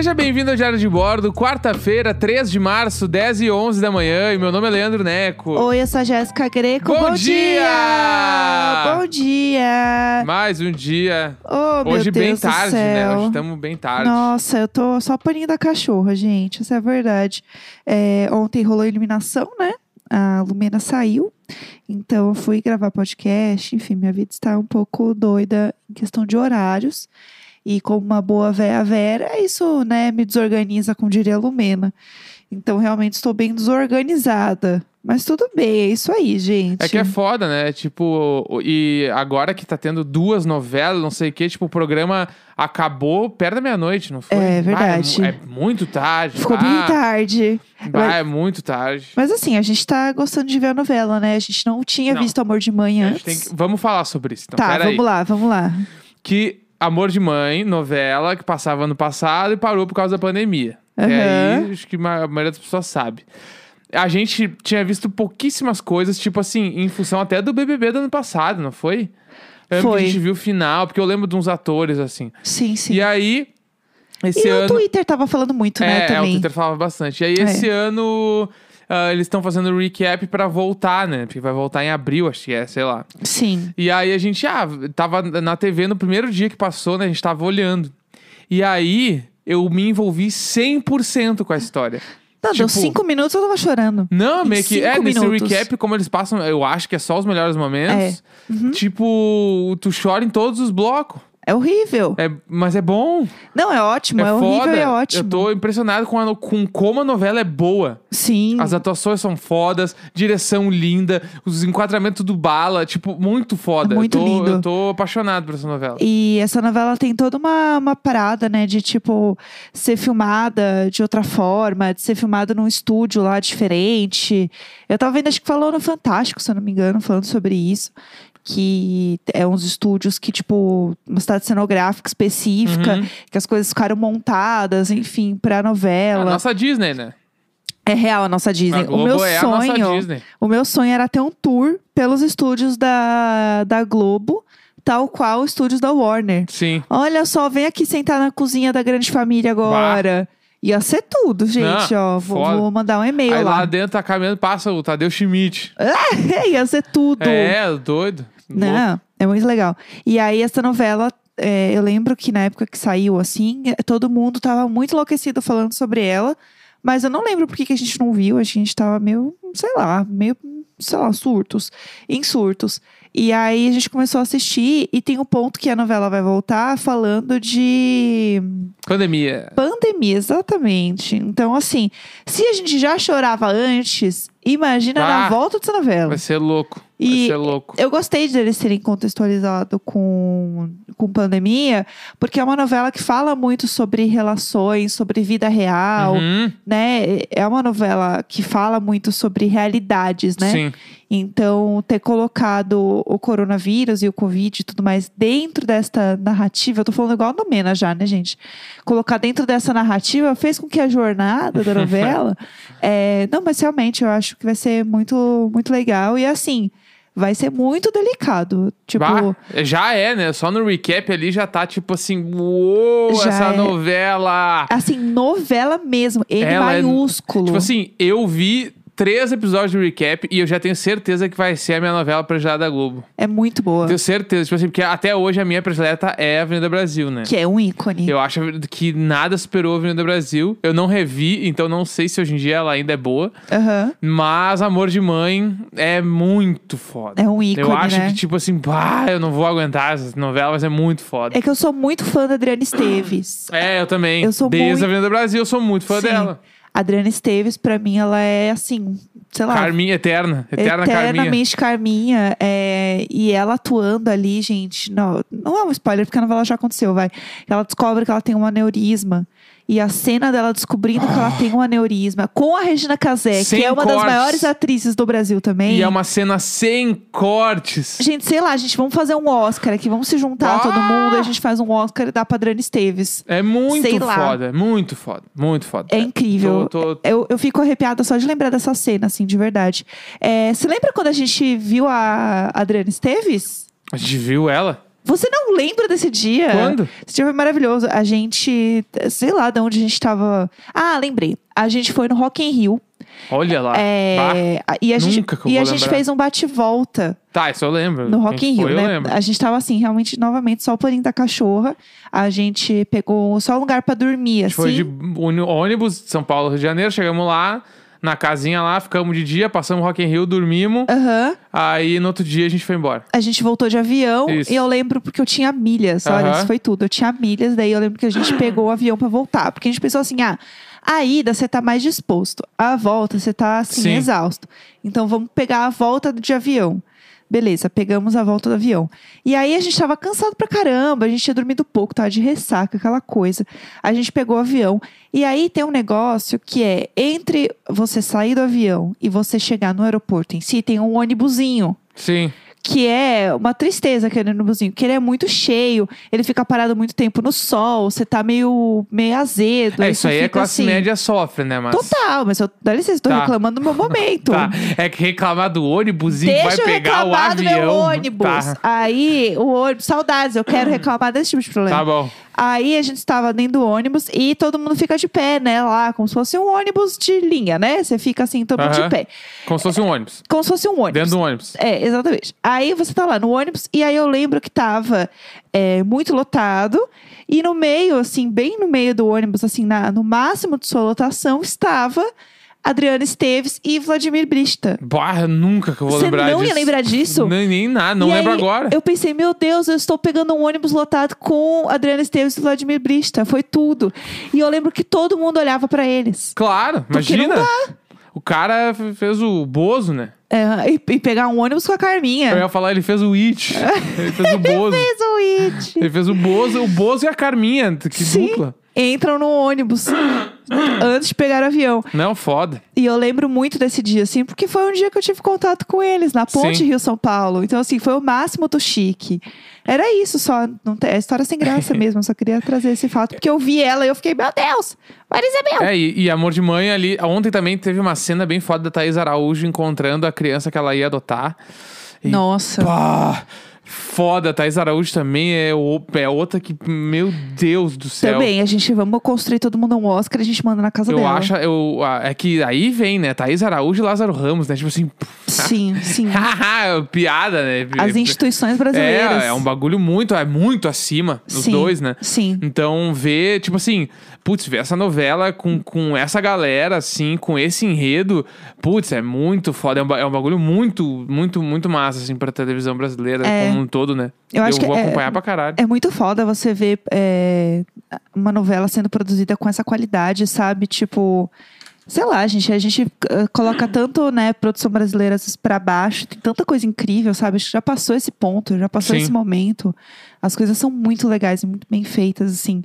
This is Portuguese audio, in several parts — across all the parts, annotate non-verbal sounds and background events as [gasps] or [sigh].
Seja bem-vindo ao Diário de Bordo, quarta-feira, 3 de março, 10 e 11 da manhã. E meu nome é Leandro Neco. Oi, eu sou a Jéssica Greco. Bom dia! Bom dia! Mais um dia. Oh, meu Hoje bem Deus do tarde, né? céu. Hoje estamos bem tarde. Nossa, eu tô só paninho da cachorra, gente. Essa é a verdade. É, ontem rolou a eliminação, né? A Lumena saiu. Então eu fui gravar podcast. Enfim, minha vida está um pouco doida em questão de horários. E como uma boa véia Vera, isso, né, me desorganiza, como diria a Lumena. Então, realmente estou bem desorganizada. Mas tudo bem, é isso aí, gente. É que é foda, né? Tipo, e agora que tá tendo duas novelas, não sei o quê, tipo, o programa acabou perto da meia-noite, não foi? É verdade. Ah, é, é muito tarde. Ficou bah, bem tarde. bah, é muito tarde. Mas assim, a gente tá gostando de ver a novela, né? A gente não tinha Não. visto Amor de Mãe antes. que- Vamos falar sobre isso. Então, tá, vamos lá, vamos lá. que Amor de Mãe, novela que passava ano passado e parou por causa da pandemia. E Aham. aí, acho que a maioria das pessoas sabe. A gente tinha visto pouquíssimas coisas, tipo assim, em função até do BBB do ano passado, não foi? Eu Foi. a gente viu o final, porque eu lembro de uns atores, assim. Sim, sim. E aí, esse E ano... o Twitter tava falando muito, né, É, é, o também. Twitter falava bastante. E aí, É. esse ano, ah, eles estão fazendo recap pra voltar, né? Porque vai voltar em abril, acho que é, sei lá. Sim. E aí a gente, ah, tava na TV no primeiro dia que passou, né? A gente tava olhando. E aí eu me envolvi 100% com a história. Não, deu Tipo- cinco minutos eu tava chorando. Não, meio que. É, cinco nesse minutos. recap, como eles passam, eu acho que é só os melhores momentos. Uhum. Tipo, tu chora em todos os blocos. É horrível. É, mas é bom. Não, é ótimo. é É, horrível e é ótimo. Eu tô impressionado com, a- com como a novela é boa. Sim. As atuações são fodas, direção linda, os enquadramentos do bala, tipo, muito foda. É muito eu tô, lindo. Eu tô apaixonado por essa novela. E essa novela tem toda uma, uma parada, né? De, tipo, ser filmada de outra forma, de ser filmada num estúdio lá diferente. Eu tava vendo, acho que falou no Fantástico, se eu não me engano, falando sobre isso. Que é uns estúdios que, tipo, uma cidade cenográfica específica, Uhum. que as coisas ficaram montadas, enfim, pra A novela. nossa Disney, né? É real a nossa Disney. A o meu é a nossa sonho. Disney. O meu sonho era ter um tour pelos estúdios da, da Globo, tal qual os estúdios da Warner. Sim. Olha só, vem aqui sentar na cozinha da grande família agora. Ia ser tudo, gente, Não, ó. Vou, vou mandar um e-mail Aí lá lá. dentro tá caminhando, passa o Tadeu Schmidt. [laughs] Ia ser tudo. É, doido. Louco. Não, é muito legal. E aí, essa novela, é, eu lembro que na época que saiu, assim, é, todo mundo tava muito enlouquecido falando sobre ela. Mas eu não lembro por que a gente não viu. A gente tava meio, sei lá, meio, sei lá, surtos. Em surtos. E aí a gente começou a assistir e tem um ponto que a novela vai voltar falando de Pandemia. pandemia, exatamente. Então, assim, se a gente já chorava antes, imagina na Ah, volta dessa novela. Vai ser louco. Vai E ser louco. Eu gostei deles terem contextualizado com, com pandemia, porque é uma novela que fala muito sobre relações, sobre vida real, Uhum, né? É uma novela que fala muito sobre realidades, né? Sim. Então, ter colocado o coronavírus e o Covid e tudo mais dentro desta narrativa, eu tô falando igual a Nomena já, né, gente? Colocar dentro dessa narrativa fez com que a jornada da [laughs] novela. é, não, mas realmente eu acho que vai ser muito, muito legal. E assim, vai ser muito delicado. Tipo, já é, né? Só no recap ali já tá tipo assim, uou, essa é. novela. assim, novela mesmo, Ela é- maiúsculo. Tipo assim, eu vi três episódios de recap e eu já tenho certeza que vai ser a minha novela predileta da Globo. é muito boa. Tenho certeza, tipo assim, porque até hoje a minha predileta é Avenida Brasil, né? Que é um ícone. Eu acho que nada superou a Avenida Brasil. Eu não revi, então não sei se hoje em dia ela ainda é boa. Aham. Mas Amor de Mãe é muito foda. É um ícone, eu acho né? que, tipo assim, pá, eu não vou aguentar essa novela, mas é muito foda. É que eu sou muito fã da Adriana Esteves. É, eu também. Eu sou Desde muito- a Avenida Brasil, eu sou muito fã Sim. dela. Adriana Esteves, pra mim, ela é assim, sei lá. Carminha eterna. Eterna Carminha. eternamente Carminha. é, e ela atuando ali, gente. Não, não é um spoiler, porque a novela já aconteceu, vai. Ela descobre que ela tem um aneurisma. E a cena dela descobrindo que ela tem um aneurisma com a Regina Casé, Sem que é uma das cortes. maiores atrizes do Brasil também. E é uma cena sem cortes. Gente, sei lá, gente, vamos fazer um Oscar aqui, vamos se juntar Ah! todo mundo, e a gente faz um Oscar e dá pra Adriana Esteves. É muito Sei lá. foda. Muito foda. Muito foda. É incrível. Tô- tô- Eu, eu fico arrepiada só de lembrar dessa cena, assim, de verdade. É, você lembra quando a gente viu a Adriana Esteves? A gente viu ela? Você não lembra desse dia? Quando? Esse dia foi maravilhoso. A gente, sei lá de onde a gente tava. Ah, lembrei. A gente foi no Rock in Rio. Olha lá. Bah. É, e a gente, nunca que eu e a gente lembrar. fez um bate-volta Tá, isso eu lembro. no Rock in Rio, foi, eu né? lembro. A gente tava assim, realmente, novamente, só o paninho da cachorra. A gente pegou só um lugar pra dormir, A assim. gente foi de ôni- ônibus de São Paulo, Rio de Janeiro, chegamos lá, na casinha lá, ficamos de dia, passamos Rock in Rio, dormimos. Aham. Aí no outro dia a gente foi embora. A gente voltou de avião Isso. e eu lembro porque eu tinha milhas. Olha, Aham. isso foi tudo. Eu tinha milhas, daí eu lembro que a gente [gasps] pegou o avião pra voltar. Porque a gente pensou assim: ah, a ida você tá mais disposto, a volta você tá assim, Sim. exausto. Então vamos pegar a volta de avião. Beleza, pegamos a volta do avião. E aí a gente tava cansado pra caramba, a gente tinha dormido pouco, tava de ressaca, aquela coisa. A gente pegou o avião. E aí tem um negócio que é entre você sair do avião e você chegar no aeroporto em si, tem um ônibusinho Sim. Que é uma tristeza aquele ônibusinho, que ele é muito cheio, ele fica parado muito tempo no sol, você tá meio, meio azedo. É, isso aí é fica classe assim, média sofre, né? Mas... Total, mas eu, dá licença, tô Tá. reclamando do meu momento. [laughs] Tá. É que reclamar do ônibus Deixa vai pegar o reclamar do avião. meu ônibus. Tá. Aí, o ônibus, saudades, eu quero reclamar desse tipo de problema. Tá bom. Aí a gente estava dentro do ônibus e todo mundo fica de pé, né? Lá, como se fosse um ônibus de linha, né? Você fica assim, todo mundo Aham. de pé. Como se fosse um ônibus. Como se fosse um ônibus. Dentro do ônibus. É, exatamente. Aí você tá lá no ônibus, e aí eu lembro que tava é, muito lotado, e no meio, assim, bem no meio do ônibus, assim, na, no máximo de sua lotação, estava Adriana Esteves e Vladimir Brista. Bah, nunca que eu vou Você lembrar não disso. ia lembrar disso? Nem, nem nada, não E lembro aí, agora. Eu pensei, meu Deus, eu estou pegando um ônibus lotado com Adriana Esteves e Vladimir Brista. Foi tudo. E eu lembro que todo mundo olhava pra eles. Claro, Porque não imagina. O cara fez o Bozo, né? É, e, e pegar um ônibus com a Carminha. Eu ia falar, ele fez o It. [laughs] ele fez o Bozo. Fez o it. Ele fez o Bozo, o Bozo e a Carminha. Que Sim. dupla. Entram no ônibus [gasps] antes de pegar o avião. Não, foda. E eu lembro muito desse dia, assim, porque foi um dia que eu tive contato com eles, na ponte. Rio-São Paulo. Então, assim, foi o máximo do chique. Era isso só. Não tem, é história sem graça [laughs] mesmo. Eu só queria trazer esse fato, porque eu vi ela e eu fiquei, meu Deus, Marisa Mel. É, e, e Amor de Mãe ali. Ontem também teve uma cena bem foda da Thaís Araújo encontrando a criança que ela ia adotar. E, Nossa. Pá, foda. Thaís Araújo também é, o- é outra que, meu Deus do céu. Também, a gente vamos construir todo mundo um Oscar, a gente manda na casa Eu dela. acho, eu, ah, é que aí vem, né? Thaís Araújo e Lázaro Ramos, né? Tipo assim, [laughs] Sim, sim. [laughs] piada, né? As instituições brasileiras. É, é um bagulho muito, é muito acima dos Sim, dois, né? Sim. Então, ver, tipo assim, putz, ver essa novela com, com essa galera, assim, com esse enredo, putz, é muito foda. É um, é um bagulho muito, muito, muito massa, assim, pra televisão brasileira É. como um todo, né? Eu acho que vou é- acompanhar pra caralho. É muito foda você ver é, uma novela sendo produzida com essa qualidade, sabe? Tipo, sei lá, gente, a gente eh, coloca tanto, né, produção brasileira pra baixo, tem tanta coisa incrível, sabe? Acho que já passou esse ponto, já passou Sim. esse momento. As coisas são muito legais e muito bem feitas, assim.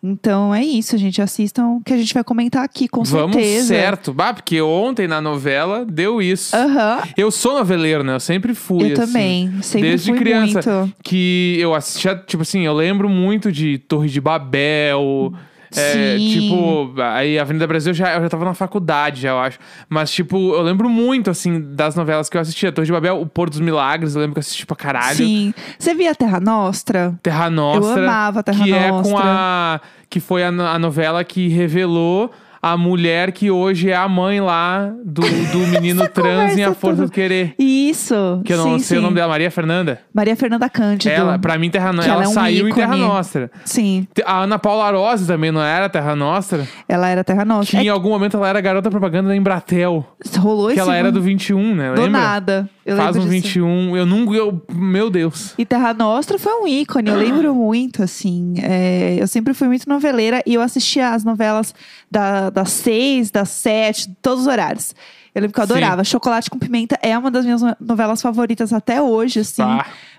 Então é isso, gente. Assistam, que a gente vai comentar aqui, com Vamos certeza. certo. Bah, porque ontem na novela deu isso. Aham. Eu sou noveleiro, né? Eu sempre fui, Eu assim. também. Sempre desde fui criança. muito. que eu assistia, tipo assim, eu lembro muito de Torre de Babel. É, tipo, aí Avenida Brasil eu já, eu já tava na faculdade, já, eu acho. Mas, tipo, eu lembro muito, assim, das novelas que eu assistia. Torre de Babel, O Pôr dos Milagres, eu lembro que eu assisti pra caralho. Sim. Você via Terra Nostra? Terra Nostra. Eu amava Terra que é Nostra. com a. Que foi a, a novela que revelou a mulher que hoje é a mãe lá do, do [laughs] menino trans em A Força toda. do Querer. Isso. Que eu não sim, sei o sim. nome dela, Maria Fernanda. Maria Fernanda Cândido. Ela, pra mim, Terra Nostra. ela Ela, é um saiu em ícone. Terra Nostra. Sim, A Ana Paula Arósio também não era Terra Nostra? ela era Terra Nostra. Que em algum momento ela era garota propaganda da Embratel. É, rolou Que esse ela era mundo do 21, né? do Lembra? nada. Eu Faz um disso. 21. Eu nunca. Eu, meu Deus. E Terra Nostra foi um ícone, eu lembro muito, assim. É, eu sempre fui muito noveleira e eu assistia as novelas da, das seis, das sete, todos os horários. Eu lembro que eu Sim. adorava. Chocolate com Pimenta é uma das minhas no- novelas favoritas até hoje, assim.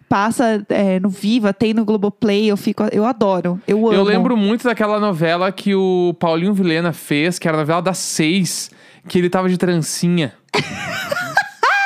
Passa é, no Viva, tem no Globoplay, eu fico, eu adoro. Eu amo. Eu lembro muito daquela novela que o Paulinho Vilena fez, que era a novela das seis, que ele tava de trancinha. [laughs]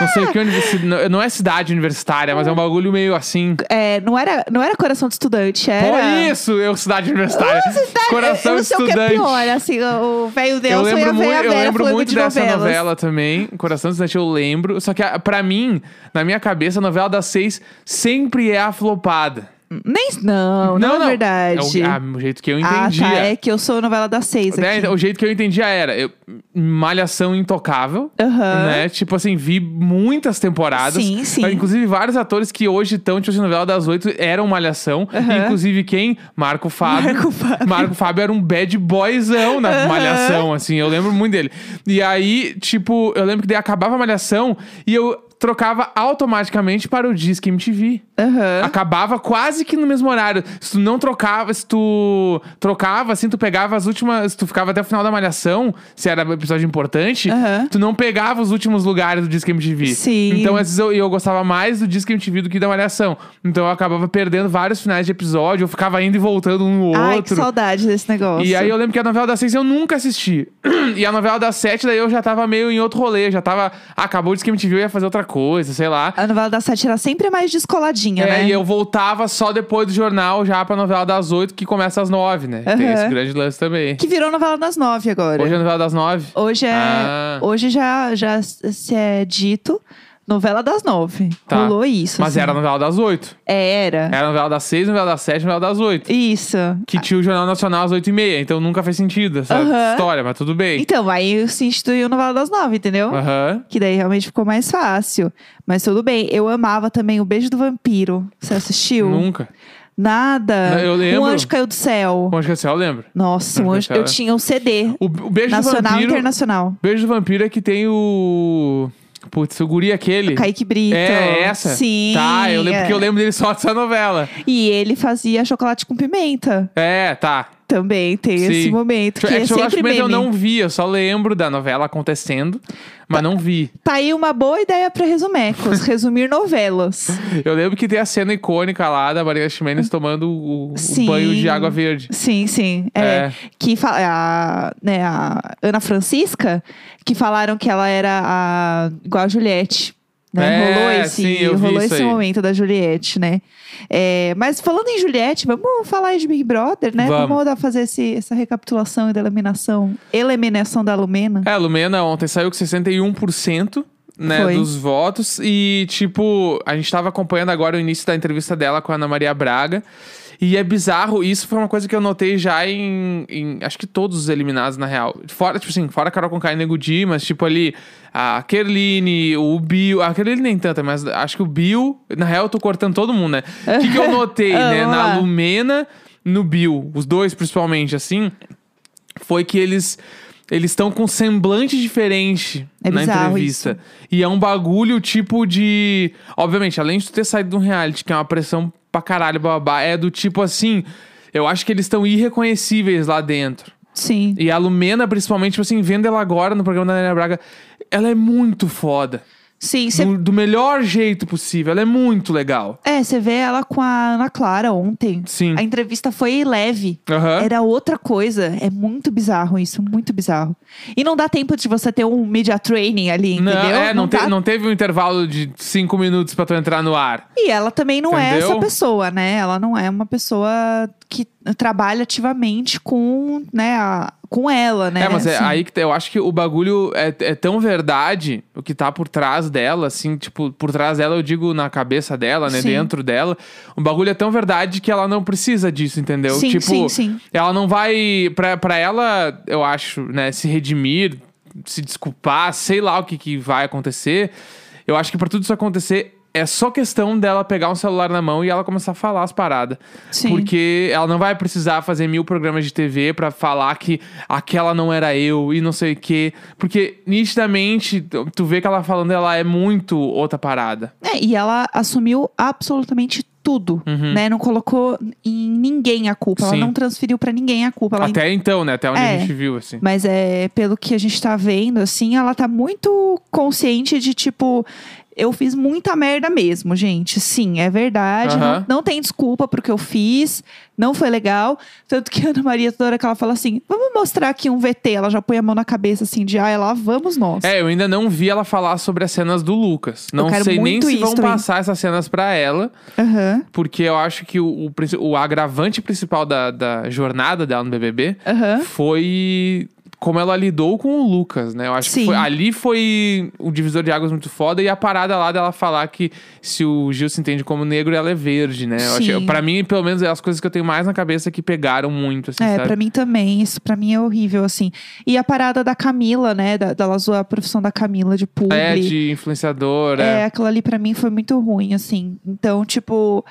não sei que universidade. Não, não é cidade universitária, mas é um bagulho meio assim. É, não, era, não era Coração de Estudante, era. Pô, isso, eu, cidade universitária. Coração eu não sei o que é estudante. pior, assim, o velho Eu Nelson e a lembro, muito, eu lembro muito de dessa novelas. novela também. Coração do Estudante eu lembro. Só que a- pra mim, na minha cabeça, a novela das seis sempre é a flopada. Nem. Não, não, é verdade. É o, ah, o jeito que eu ah, entendia. tá. É que eu sou novela das seis Né, aqui. então, o jeito que eu entendia era eu, Malhação Intocável, Aham. né? Tipo assim, vi muitas temporadas. Sim, sim. Inclusive, vários atores que hoje estão, tipo assim, novela das oito eram Malhação. Aham. Inclusive, quem? Marco Fábio. Marco Fábio. Marco Fábio era um bad boyzão na Aham. Malhação, assim. Eu lembro muito dele. E aí, tipo, eu lembro que daí acabava a Malhação e eu trocava automaticamente para o Disque MTV. Aham. Acabava quase que no mesmo horário. Se tu não trocava, se tu trocava, assim, tu pegava as últimas. Se tu ficava até o final da malhação, se era um episódio importante, Aham. tu não pegava os últimos lugares do Disque MTV. Sim. Então, às vezes, eu, eu gostava mais do Disque MTV do que da malhação. Então eu acabava perdendo vários finais de episódio, eu ficava indo e voltando um no Ai, que outro. saudade desse negócio. E aí eu lembro que a novela das seis eu nunca assisti. [clears throat] E a novela das sete, daí eu já tava meio em outro rolê. Já tava. ah, acabou o Disque MTV, eu ia fazer outra coisa, sei lá. A novela das sete era sempre mais descoladinha, É, né? e eu voltava só depois do jornal, já pra novela das oito, que começa às nove, né? Tem Aham. esse grande lance também. Que virou novela das nove agora. Hoje é novela das nove. Hoje é. Ah. Hoje já, já se é dito novela das nove. Tá. Rolou isso. Mas assim. era a novela das oito. É, Era. Era a novela das seis, novela das sete, novela das oito. Isso. Que tinha o Jornal Nacional às oito e meia. Então nunca fez sentido essa Aham. história, mas tudo bem. Então, aí se instituiu novela das nove, entendeu? Aham. Que daí realmente ficou mais fácil. Mas tudo bem. Eu amava também o Beijo do Vampiro. Você assistiu? Nunca. Nada. Eu lembro. Um anjo caiu do céu. Onde que é eu lembro. Nossa, um Anjo anjo... caiu. eu tinha o CD. O, o Beijo Nacional do e Vampiro. internacional. Beijo do Vampiro é que tem o. Putz, o guri aquele. Kaique Brito. É essa? Sim. Tá, eu lembro é. porque eu lembro dele só dessa novela. E ele fazia chocolate com pimenta. É, tá. Também tem Sim. esse momento. Que é é, sempre meme. eu não vi, eu só lembro da novela acontecendo, mas não vi. Tá aí uma boa ideia pra resumecos. [laughs] resumir novelas. Eu lembro que tem a cena icônica lá da Maria Ximenes tomando o, o Sim. banho de água verde. Sim, sim. É, É. Que a, né, a Ana Francisca, que falaram que ela era a, igual a Juliette. Né? É, rolou esse, sim, rolou esse momento da Juliette, né? É, mas falando em Juliette, vamos falar aí de Big Brother, né? Vamos. dar, fazer esse, essa recapitulação e da eliminação. Eliminação da Lumena. É, a Lumena ontem saiu com 61%. Né, Foi. dos votos. E, tipo, a gente tava acompanhando agora o início da entrevista dela com a Ana Maria Braga. E é bizarro, isso foi uma coisa que eu notei já em, em- acho que todos os eliminados, na real. Fora, tipo assim, fora Carol Conká e Nego Di, mas tipo ali, a Kerline, o Bill, a Kerline nem tanta, mas acho que o Bill, na real eu tô cortando todo mundo, né? O que, que eu notei, [laughs] né, na. Lumena, no Bill, os dois principalmente, assim, foi que eles eles estão com semblante diferente É na entrevista. E é um bagulho tipo de. Obviamente, além de tu ter saído de um reality, que é uma pressão pra caralho, babá, é do tipo assim. Eu acho que eles estão irreconhecíveis lá dentro. Sim. E a Lumena, principalmente, tipo assim, vendo ela agora no programa da Ana Braga, ela é muito foda. Sim, cê- Do, do melhor jeito possível. Ela é muito legal. é, você vê ela com a Ana Clara ontem. Sim. A entrevista foi leve. Aham. Era outra coisa. É muito bizarro isso, muito bizarro. E não dá tempo de você ter um media training ali, Não, entendeu? é, não, te- dá- não teve um intervalo de cinco minutos pra tu entrar no ar. E ela também não é Entendeu? essa pessoa, né? Ela não é uma pessoa que trabalha ativamente com, né, a- com ela, né? É, mas é Assim. aí que tá- eu acho que o bagulho é, é tão verdade, o que tá por trás dela, assim, tipo, por trás dela, eu digo na cabeça dela, né? Sim. Dentro dela. O bagulho é tão verdade que ela não precisa disso, entendeu? Sim, tipo, sim, sim. ela não vai. Pra, pra ela, eu acho, né, se redimir, se desculpar, sei lá o que, que vai acontecer. Eu acho que pra tudo isso acontecer. É só questão dela pegar um celular na mão e ela começar a falar as paradas. Sim. Porque ela não vai precisar fazer mil programas de TV pra falar que aquela não era eu e não sei o quê. Porque nitidamente tu- vê que ela falando, ela é muito outra parada. É, e ela assumiu absolutamente tudo, né? Não colocou em ninguém a culpa. Uhum. Sim. Ela não transferiu pra ninguém a culpa. Ela Até então, né? Até onde É. a gente viu, assim. Mas é pelo que a gente tá vendo, assim, ela tá muito consciente de tipo. Eu fiz muita merda mesmo, gente. Sim, é verdade. Aham. Não, não tem desculpa pro que eu fiz. Não foi legal. Tanto que a Ana Maria, toda hora que ela fala assim, vamos mostrar aqui um VT. Ela já põe a mão na cabeça assim de, ah, lá vamos nós. É, eu ainda não vi ela falar sobre as cenas do Lucas. Não sei nem se vão também. passar essas cenas pra ela. Aham, Porque eu acho que o, o, o agravante principal da, da jornada dela no BBB aham. foi como ela lidou com o Lucas, né? Eu acho Sim. que foi- ali foi o divisor de águas muito foda e a parada lá dela falar que se o Gil se entende como negro, ela é verde, né? Eu achei, Sim. pra mim, pelo menos, é as coisas que eu tenho mais na cabeça que pegaram muito, assim, É, sabe? pra mim também. Isso pra mim é horrível, assim. E a parada da Camila, né? Da, dela zoar a profissão da Camila de publi. É, de influenciador, É, é. aquilo ali pra mim foi muito ruim, assim. Então, tipo,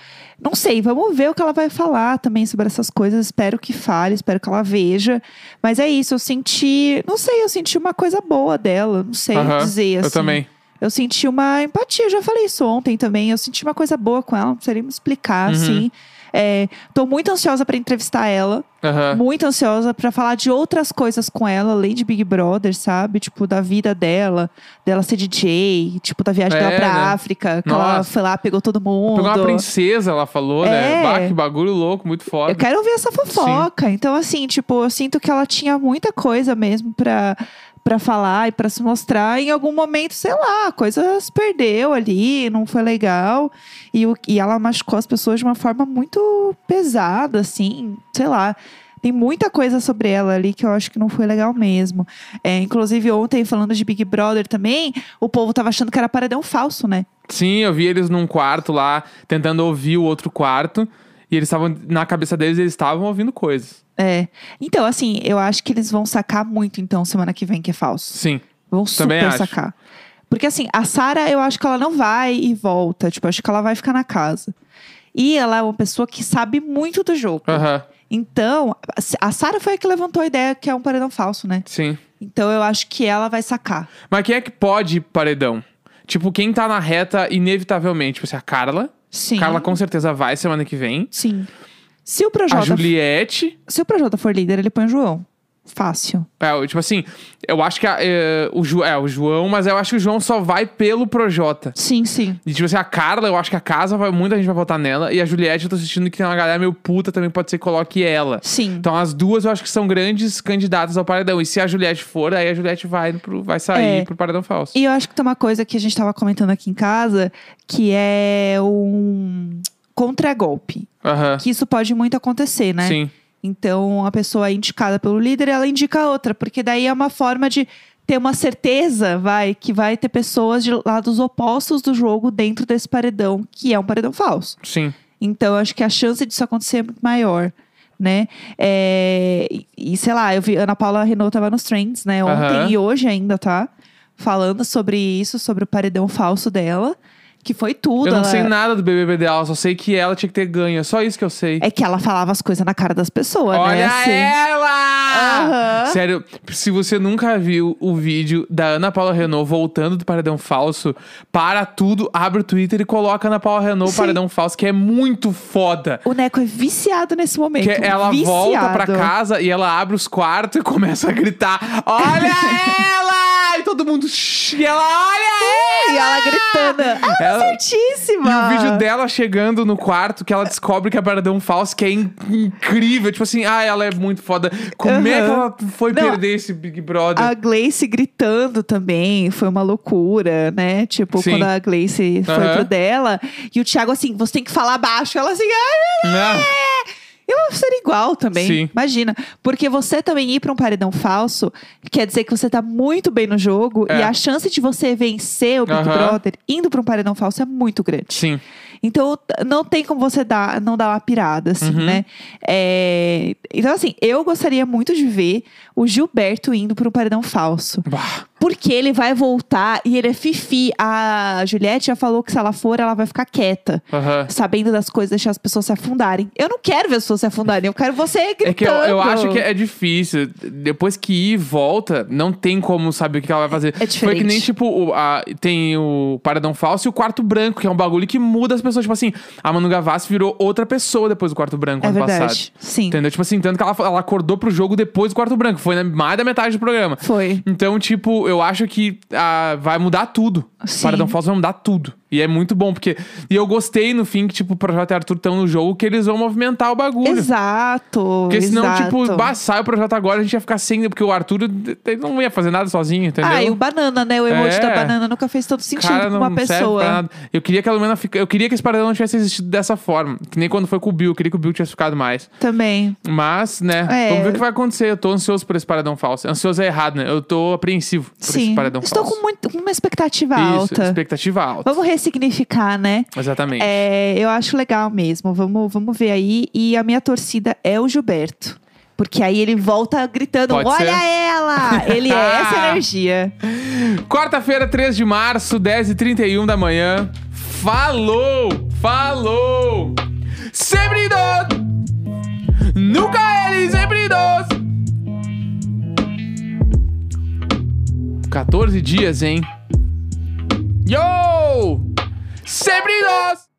não sei, vamos ver o que ela vai falar também sobre essas coisas. Espero que fale, espero que ela veja. Mas é isso, eu senti, não sei, eu senti uma coisa boa dela, não sei Aham, dizer assim. Eu também. Eu senti uma empatia, eu já falei isso ontem também. Eu senti uma coisa boa com ela, não precisaria me explicar, Uhum. assim. É, tô muito ansiosa pra entrevistar ela. Aham. Muito ansiosa pra falar de outras coisas com ela, além de Big Brother, sabe? Tipo, da vida dela, dela ser DJ, tipo, da viagem É, dela pra né? África, que ela foi lá, pegou todo mundo. Pegou uma princesa, ela falou, né? É. Bah, que bagulho louco, muito foda. Eu quero ouvir essa fofoca. Então, assim, tipo, eu sinto que ela tinha muita coisa mesmo pra, pra falar e pra se mostrar. Em algum momento, sei lá, a coisa se perdeu ali, não foi legal. E, o- e ela machucou as pessoas de uma forma muito pesada, assim, sei lá. Tem muita coisa sobre ela ali que eu acho que não foi legal mesmo. É, inclusive, ontem, falando de Big Brother também, o povo tava achando que era paredão falso, né? Sim, eu vi eles num quarto lá, tentando ouvir o outro quarto. E eles estavam, na cabeça deles, eles estavam ouvindo coisas. É. Então, assim, eu acho que eles vão sacar muito, então, semana que vem, que é falso. Sim. Vão Também super acho. sacar. Porque assim, a Sara, eu acho que ela não vai e volta. Tipo, acho que ela vai ficar na casa. E ela é uma pessoa que sabe muito do jogo. Aham, Então, a Sara foi a que levantou a ideia que é um paredão falso, né? sim. Então eu acho que ela vai sacar. Mas quem é que pode ir pro paredão? Tipo, quem tá na reta, inevitavelmente. Tipo assim, a Carla. Sim. Carla com certeza vai semana que vem. Sim. Se o A Projota, Juliette. se o Projota for líder, ele põe o João. Fácil. É, tipo assim, eu acho que a- é, o, Ju, é, o João, mas eu acho que o João só vai pelo Projota. Sim, sim. E tipo assim, a Carla, eu acho que a casa vai, muita gente vai votar nela. E a Juliette, eu tô assistindo que tem uma galera meio puta também, pode ser que coloque ela. Sim. Então as duas eu acho que são grandes candidatas ao paredão. E se a Juliette for, aí a Juliette vai, pro, vai sair É. pro paredão falso. E eu acho que tem uma coisa que a gente tava comentando aqui em casa, que é um contragolpe. Aham. Que isso pode muito acontecer, né? Sim. Então, a pessoa é indicada pelo líder, ela indica outra, porque daí é uma forma de ter uma certeza, vai, que vai ter pessoas de lados opostos do jogo dentro desse paredão, que é um paredão falso. Sim. Então, acho que a chance disso acontecer é muito maior, né? É, e, sei lá, eu vi Ana Paula Renault tava nos trends, né? Ontem Aham. e hoje ainda, tá? Falando sobre isso, sobre o paredão falso dela, que foi tudo. Eu não ela- sei nada do BBB dela, só sei que ela tinha que ter ganho. É só isso que eu sei. É que ela falava as coisas na cara das pessoas, né? Olha Assim. ela! Aham. Sério, se você nunca viu o vídeo da Ana Paula Renault voltando do Paredão Falso, para tudo, abre o Twitter e coloca Ana Paula Renault Sim. Paredão Falso, que é muito foda. O Neco é viciado nesse momento. Que ela viciado. volta pra casa e ela abre os quartos e começa a gritar: Olha ela! [laughs] Todo mundo. E ela, olha E ela gritando. Ela, Ela- tá certíssima. E o vídeo dela chegando no quarto, que ela descobre que é paredão falso, que é in- incrível. Tipo assim, ah, ela é muito foda. Como é que ela foi Não, perder esse Big Brother? A Gleice gritando também, foi uma loucura, né? Tipo, Sim. quando a Gleice foi Aham. pro dela. E o Thiago assim, você tem que falar baixo. Ela assim, ai, Né? Eu vou ser igual também. Sim. Imagina. Porque você também ir pra um paredão falso, quer dizer que você tá muito bem no jogo. É. E a chance de você vencer o Big Aham. Brother indo pra um paredão falso é muito grande. Sim. Então, não tem como você dar, não dar uma pirada, assim, Uhum. né? É, Então, assim, eu gostaria muito de ver o Gilberto indo para um paredão falso. Bah. Porque ele vai voltar e ele é fifi. A Juliette já falou que se ela for, ela vai ficar quieta. Aham. Sabendo das coisas, deixar as pessoas se afundarem. Eu não quero ver as pessoas se afundarem, eu quero você gritando. É que eu, eu acho que é difícil. Depois que ir e volta, não tem como saber o que ela vai fazer. É Foi que nem, diferente. tipo, o- a- tem o Paradão Falso e o Quarto Branco, que é um bagulho que muda as pessoas. Tipo assim, a Manu Gavassi virou outra pessoa depois do Quarto Branco É ano verdade. passado. Sim. Entendeu? Tipo assim, tanto que ela, ela acordou pro jogo depois do Quarto Branco. Foi na mais da metade do programa. Foi. Então, tipo, eu acho que ah, vai mudar tudo. Sim. Paradão Falso vai mudar tudo. E é muito bom, porque. E eu gostei no fim que, tipo, o Projeto e Arthur estão no jogo, que eles vão movimentar o bagulho. Exato. Porque senão, exato. tipo, bah, sai o projeto agora, a gente ia ficar sem. Porque o Arthur ele não ia fazer nada sozinho, entendeu? Ah, e o banana, né? O emoji É. da banana nunca fez todo sentido cara com uma pessoa. nada. Eu queria que a Lumena fica... Eu queria que esse paredão não tivesse existido dessa forma. Que nem quando foi com o Bill. Eu queria que o Bill tivesse ficado mais. Também. Mas, né, É. vamos ver o que vai acontecer. Eu tô ansioso por esse paredão falso. Ansioso é errado, né? Eu tô apreensivo Sim. paredão Estou falso. com, muito, com uma expectativa Isso, alta. expectativa alta. Vamos ressignificar, né? Exatamente. É, eu acho legal mesmo. Vamos, vamos ver aí. E a minha torcida é o Gilberto. Porque aí ele volta gritando: Pode Olha ser. ela! Ele é [laughs] essa energia. Quarta-feira, 3 de março, 10h31 da manhã. Falou! Falou! Sempre doce! Nunca ele, sempre doce! 14 dias, hein? Yo! Sempre doce!